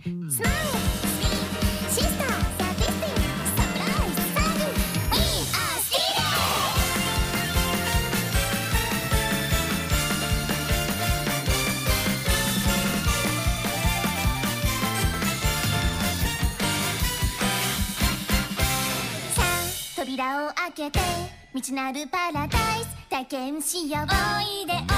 スマイルスシスターサーティスティサプライズサビ We are さあ扉を開けて未知なるパラダイス。体験しよう。おいでおいで。